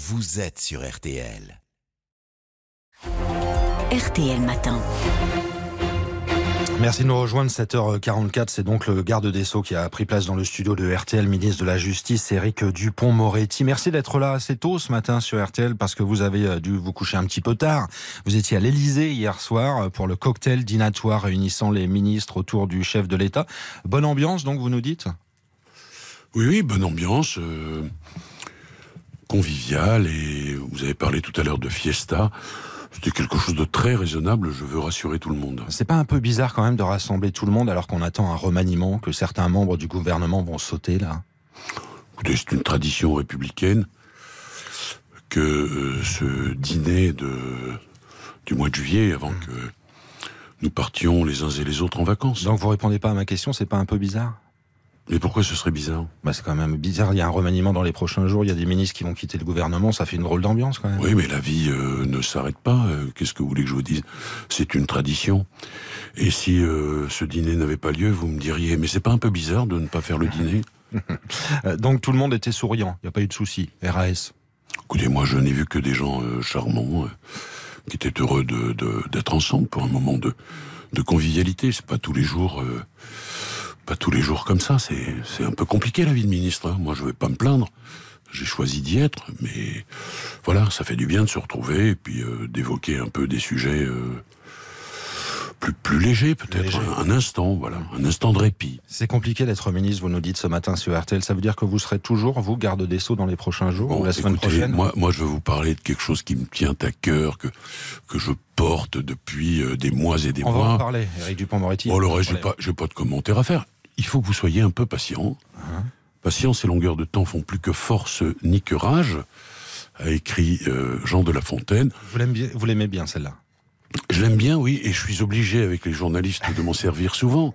vous êtes sur RTL. RTL Matin. Merci de nous rejoindre. 7h44, c'est donc le garde des Sceaux qui a pris place dans le studio de RTL, ministre de la Justice, Éric Dupont-Moretti. Merci d'être là assez tôt ce matin sur RTL parce que vous avez euh, dû vous coucher un petit peu tard. Vous étiez à l'Elysée hier soir euh, pour le cocktail dînatoire réunissant les ministres autour du chef de l'État. Bonne ambiance, donc, vous nous dites? Oui, oui, bonne ambiance. Euh, conviviale et vous avez parlé tout à l'heure de fiesta. C'était quelque chose de très raisonnable, je veux rassurer tout le monde. C'est pas un peu bizarre quand même de rassembler tout le monde alors qu'on attend un remaniement, que certains membres du gouvernement vont sauter là? Écoutez, c'est une tradition républicaine que euh, ce dîner de, du mois de juillet, avant que nous partions les uns et les autres en vacances. Donc vous répondez pas à ma question, c'est pas un peu bizarre? Mais pourquoi ce serait bizarre? Bah C'est quand même bizarre. Il y a un remaniement dans les prochains jours. Il y a des ministres qui vont quitter le gouvernement. Ça fait une drôle d'ambiance quand même. Oui, mais la vie euh, ne s'arrête pas. Euh, qu'est-ce que vous voulez que je vous dise? C'est une tradition. Et si euh, ce dîner n'avait pas lieu, vous me diriez, mais c'est pas un peu bizarre de ne pas faire le dîner? Donc tout le monde était souriant. Il n'y a pas eu de souci. RAS. Écoutez, moi, je n'ai vu que des gens charmants qui étaient heureux d'être ensemble pour un moment de, de convivialité. C'est pas tous les jours pas tous les jours comme ça. C'est un peu compliqué la vie de ministre. Hein. Moi, je vais pas me plaindre. J'ai choisi d'y être, mais voilà, ça fait du bien de se retrouver et puis euh, d'évoquer un peu des sujets euh, plus, plus légers, peut-être. Un, instant, voilà, un instant de répit. C'est compliqué d'être ministre, vous nous dites ce matin sur RTL. Ça veut dire que vous serez toujours, vous, garde des Sceaux dans les prochains jours ou la semaine prochaine? moi, moi, je veux vous parler de quelque chose qui me tient à cœur, que, que je porte depuis euh, des mois et des mois. On va en parler, Eric Dupont-Moretti. Bon, le reste, j'ai pas, pas de commentaires à faire il faut que vous soyez un peu patient. Patience et longueur de temps font plus que force ni que rage, a écrit euh, Jean de La Fontaine. Vous l'aimez bien, celle-là Je l'aime bien, oui, et je suis obligé avec les journalistes de m'en servir souvent,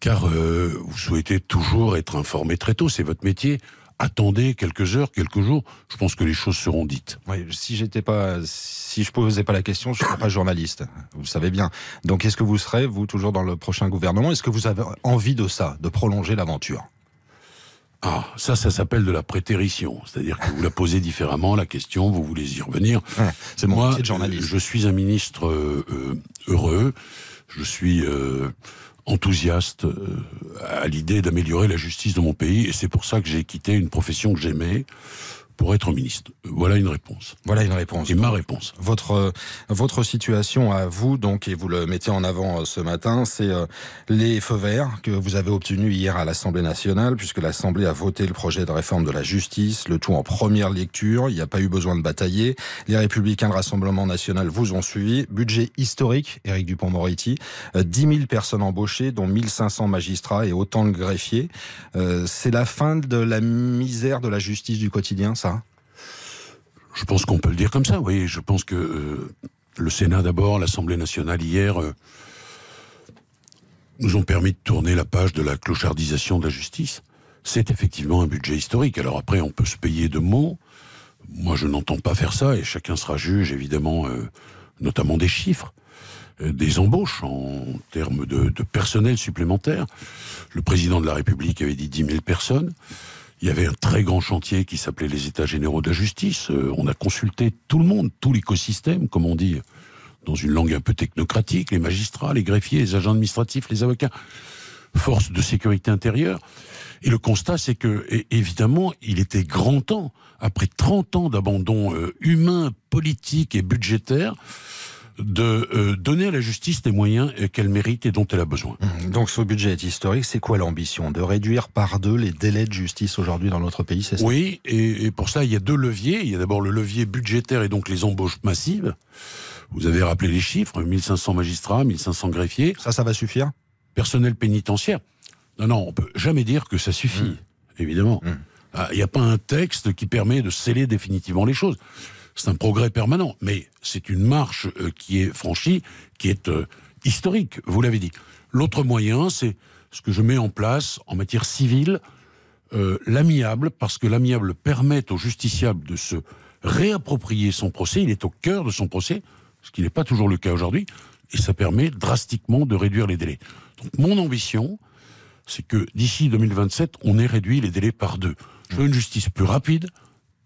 car euh, vous souhaitez toujours être informé très tôt, c'est votre métier attendez quelques heures, quelques jours, je pense que les choses seront dites. Oui, si j'étais pas, si je posais pas la question, je ne serais pas journaliste. Vous le savez bien. Donc, est-ce que vous serez, vous, toujours dans le prochain gouvernement? Est-ce que vous avez envie de ça, de prolonger l'aventure? Ah, ça, ça s'appelle de la prétérition. C'est-à-dire que vous la posez différemment, la question, vous voulez y revenir. c'est mon Moi, métier de journaliste. Je suis un ministre euh, euh, heureux. Je suis euh, enthousiaste euh, à l'idée d'améliorer la justice de mon pays. Et c'est pour ça que j'ai quitté une profession que j'aimais pour être ministre Voilà une réponse. Voilà une réponse. Et ma réponse. Votre euh, votre situation à vous donc et vous le mettez en avant euh, ce matin, c'est euh, les feux verts que vous avez obtenus hier à l'Assemblée nationale puisque l'Assemblée a voté le projet de réforme de la justice, le tout en première lecture, il n'y a pas eu besoin de batailler. Les républicains de Rassemblement national vous ont suivi, budget historique Éric Dupont-Moretti, 10 000 personnes embauchées dont 1500 magistrats et autant de greffiers. c'est la fin de la misère de la justice du quotidien ça je pense qu'on peut le dire comme ça, oui. Je pense que euh, le Sénat d'abord, l'Assemblée nationale hier, euh, nous ont permis de tourner la page de la clochardisation de la justice. C'est effectivement un budget historique. Alors après, on peut se payer de mots. Moi, je n'entends pas faire ça, et chacun sera juge, évidemment, euh, notamment des chiffres, des embauches en termes de, de personnel supplémentaire. Le président de la République avait dit 10 000 personnes. Il y avait un très grand chantier qui s'appelait les États généraux de la justice. Euh, on a consulté tout le monde, tout l'écosystème, comme on dit dans une langue un peu technocratique, les magistrats, les greffiers, les agents administratifs, les avocats, forces de sécurité intérieure. Et le constat, c'est que, évidemment, il était grand temps, après 30 ans d'abandon euh, humain, politique et budgétaire, de euh, donner à la justice les moyens qu'elle mérite et dont elle a besoin. Mmh. Donc ce budget est historique. C'est quoi l'ambition? De réduire par deux les délais de justice aujourd'hui dans notre pays, c'est ça? Oui, et, pour ça, il y a deux leviers. Il y a d'abord le levier budgétaire et donc les embauches massives. Vous avez rappelé les chiffres, 1500 magistrats, 1500 greffiers. Ça, ça va suffire? Personnel pénitentiaire. Non, non, on peut jamais dire que ça suffit, mmh. évidemment. Mmh. Ah, il n'y a pas un texte qui permet de sceller définitivement les choses c'est un progrès permanent, mais c'est une marche euh, qui est franchie, qui est euh, historique, vous l'avez dit. L'autre moyen, c'est ce que je mets en place en matière civile, euh, l'amiable, parce que l'amiable permet au justiciable de se réapproprier son procès, il est au cœur de son procès, ce qui n'est pas toujours le cas aujourd'hui, et ça permet drastiquement de réduire les délais. Donc mon ambition, c'est que d'ici 2027, on ait réduit les délais par deux. Je veux une justice plus rapide,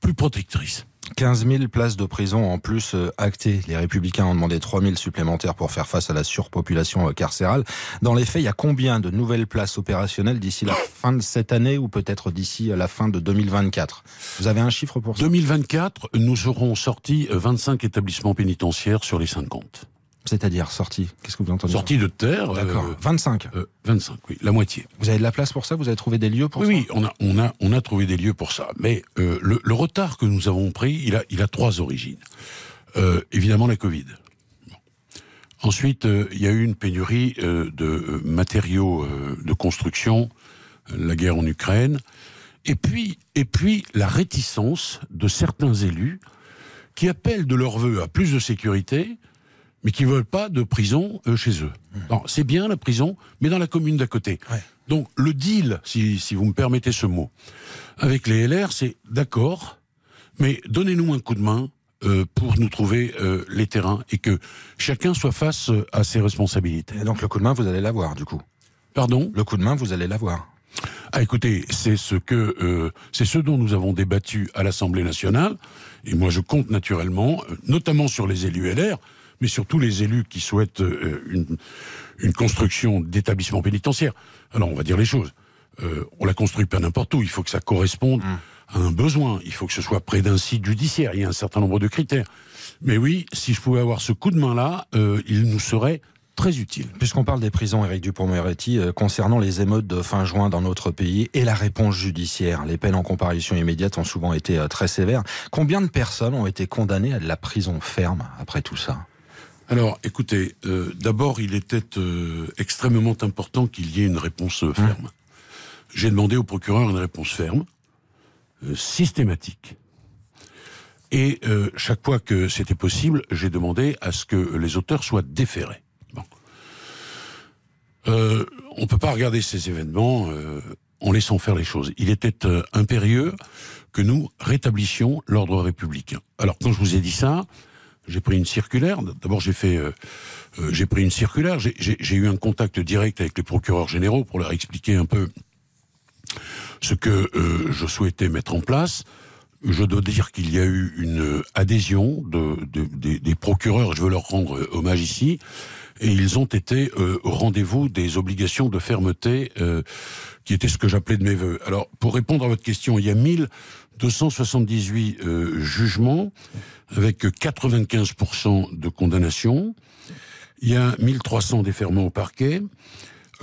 plus protectrice. 15 000 places de prison en plus euh, actées. Les Républicains ont demandé 3 000 supplémentaires pour faire face à la surpopulation euh, carcérale. Dans les faits, il y a combien de nouvelles places opérationnelles d'ici la fin de cette année ou peut-être d'ici la fin de 2024 Vous avez un chiffre pour ça? 2024, nous aurons sorti 25 établissements pénitentiaires sur les 50. C'est-à-dire sorti Qu'est-ce que vous entendez Sorti de terre. D'accord. 25. 25, oui, la moitié. Vous avez de la place pour ça? Vous avez trouvé des lieux pour oui, ça? Oui, on a, on, a, on a trouvé des lieux pour ça. Mais euh, le, le, retard que nous avons pris, il a, il a trois origines. Euh, évidemment, la Covid. Bon. Ensuite, euh, il y a eu une pénurie de matériaux de construction, la guerre en Ukraine. Et puis, et puis, la réticence de certains élus qui appellent de leur vœu à plus de sécurité, mais qui veulent pas de prison euh, chez eux. Mmh. C'est bien la prison, mais dans la commune d'à côté. Ouais. Donc le deal, si, si, vous me permettez ce mot, avec les LR, c'est d'accord, mais donnez-nous un coup de main euh, pour nous trouver euh, les terrains et que chacun soit face euh, à ses responsabilités. Et donc le coup de main, vous allez l'avoir du coup Pardon? Le coup de main, vous allez l'avoir. Ah, écoutez, c'est ce que euh, c'est ce dont nous avons débattu à l'Assemblée nationale, et moi je compte naturellement, notamment sur les élus LR, mais surtout les élus qui souhaitent euh, une, une, construction d'établissements pénitentiaires. Alors on va dire les choses. Euh, on la construit pas n'importe où. Il faut que ça corresponde mmh. à un besoin. Il faut que ce soit près d'un site judiciaire. Il y a un certain nombre de critères. Mais oui, si je pouvais avoir ce coup de main là, euh, il nous serait très utile. Puisqu'on parle des prisons, Éric Dupont-Moretti, euh, concernant les émeutes de fin juin dans notre pays et la réponse judiciaire, les peines en comparution immédiate ont souvent été euh, très sévères. Combien de personnes ont été condamnées à de la prison ferme après tout ça? Alors, écoutez, euh, d'abord, il était euh, extrêmement important qu'il y ait une réponse euh, ferme. Mmh. J'ai demandé au procureur une réponse ferme, euh, systématique. Et chaque fois que c'était possible, j'ai demandé à ce que les auteurs soient déférés. Bon. On peut pas regarder ces événements en laissant faire les choses. Il était impérieux que nous rétablissions l'ordre républicain. Alors, quand je vous ai dit ça, j'ai pris une circulaire. D'abord, j'ai fait, euh, euh, j'ai pris une circulaire. J'ai eu un contact direct avec les procureurs généraux pour leur expliquer un peu ce que euh, je souhaitais mettre en place. Je dois dire qu'il y a eu une adhésion de, de, de, des procureurs. Je veux leur rendre hommage ici. Et ils ont été euh, au rendez-vous des obligations de fermeté, euh, qui était ce que j'appelais de mes voeux. Alors, pour répondre à votre question, il y a 1278 euh, jugements avec 95% de condamnation. Il y a 1300 déferments au parquet.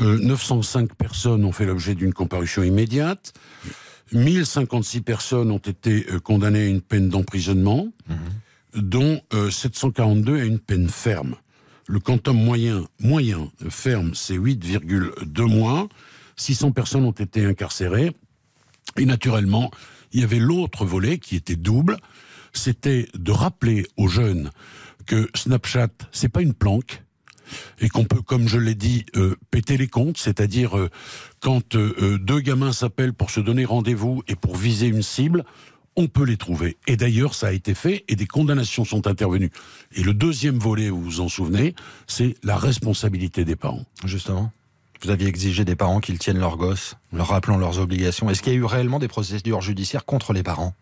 Euh, 905 personnes ont fait l'objet d'une comparution immédiate. 1056 personnes ont été euh, condamnées à une peine d'emprisonnement, mmh. dont euh, 742 à une peine ferme. Le quantum moyen, moyen ferme, c'est 8,2 mois. 600 personnes ont été incarcérées. Et naturellement, il y avait l'autre volet qui était double, c'était de rappeler aux jeunes que Snapchat, c'est pas une planque, et qu'on peut, comme je l'ai dit, euh, péter les comptes, c'est-à-dire euh, quand euh, deux gamins s'appellent pour se donner rendez-vous et pour viser une cible, on peut les trouver. Et d'ailleurs, ça a été fait et des condamnations sont intervenues. Et le deuxième volet, vous vous en souvenez, c'est la responsabilité des parents. Justement. Vous aviez exigé des parents qu'ils tiennent leurs gosses, leur rappelant leurs obligations. Est-ce qu'il y a eu réellement des procédures judiciaires contre les parents?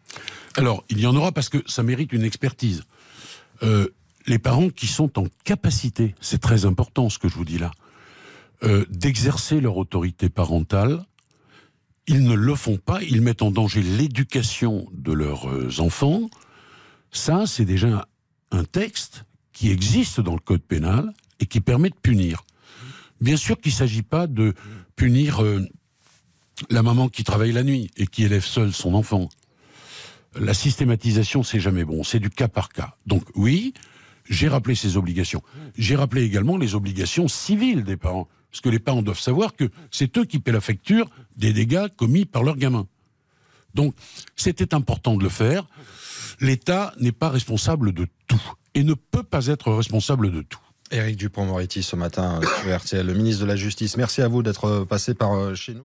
Alors, il y en aura parce que ça mérite une expertise. Euh, les parents qui sont en capacité, c'est très important ce que je vous dis là, euh, d'exercer leur autorité parentale, ils ne le font pas, ils mettent en danger l'éducation de leurs euh, enfants. Ça, c'est déjà un texte qui existe dans le code pénal et qui permet de punir. Bien sûr qu'il ne s'agit pas de punir euh, la maman qui travaille la nuit et qui élève seule son enfant. La systématisation, c'est jamais bon, c'est du cas par cas. Donc oui, j'ai rappelé ces obligations. J'ai rappelé également les obligations civiles des parents. Parce que les parents doivent savoir que c'est eux qui paient la facture des dégâts commis par leurs gamins. Donc, c'était important de le faire. L'État n'est pas responsable de tout et ne peut pas être responsable de tout. Éric Dupont-Moretti ce matin RTL, le ministre de la Justice. Merci à vous d'être passé par chez nous.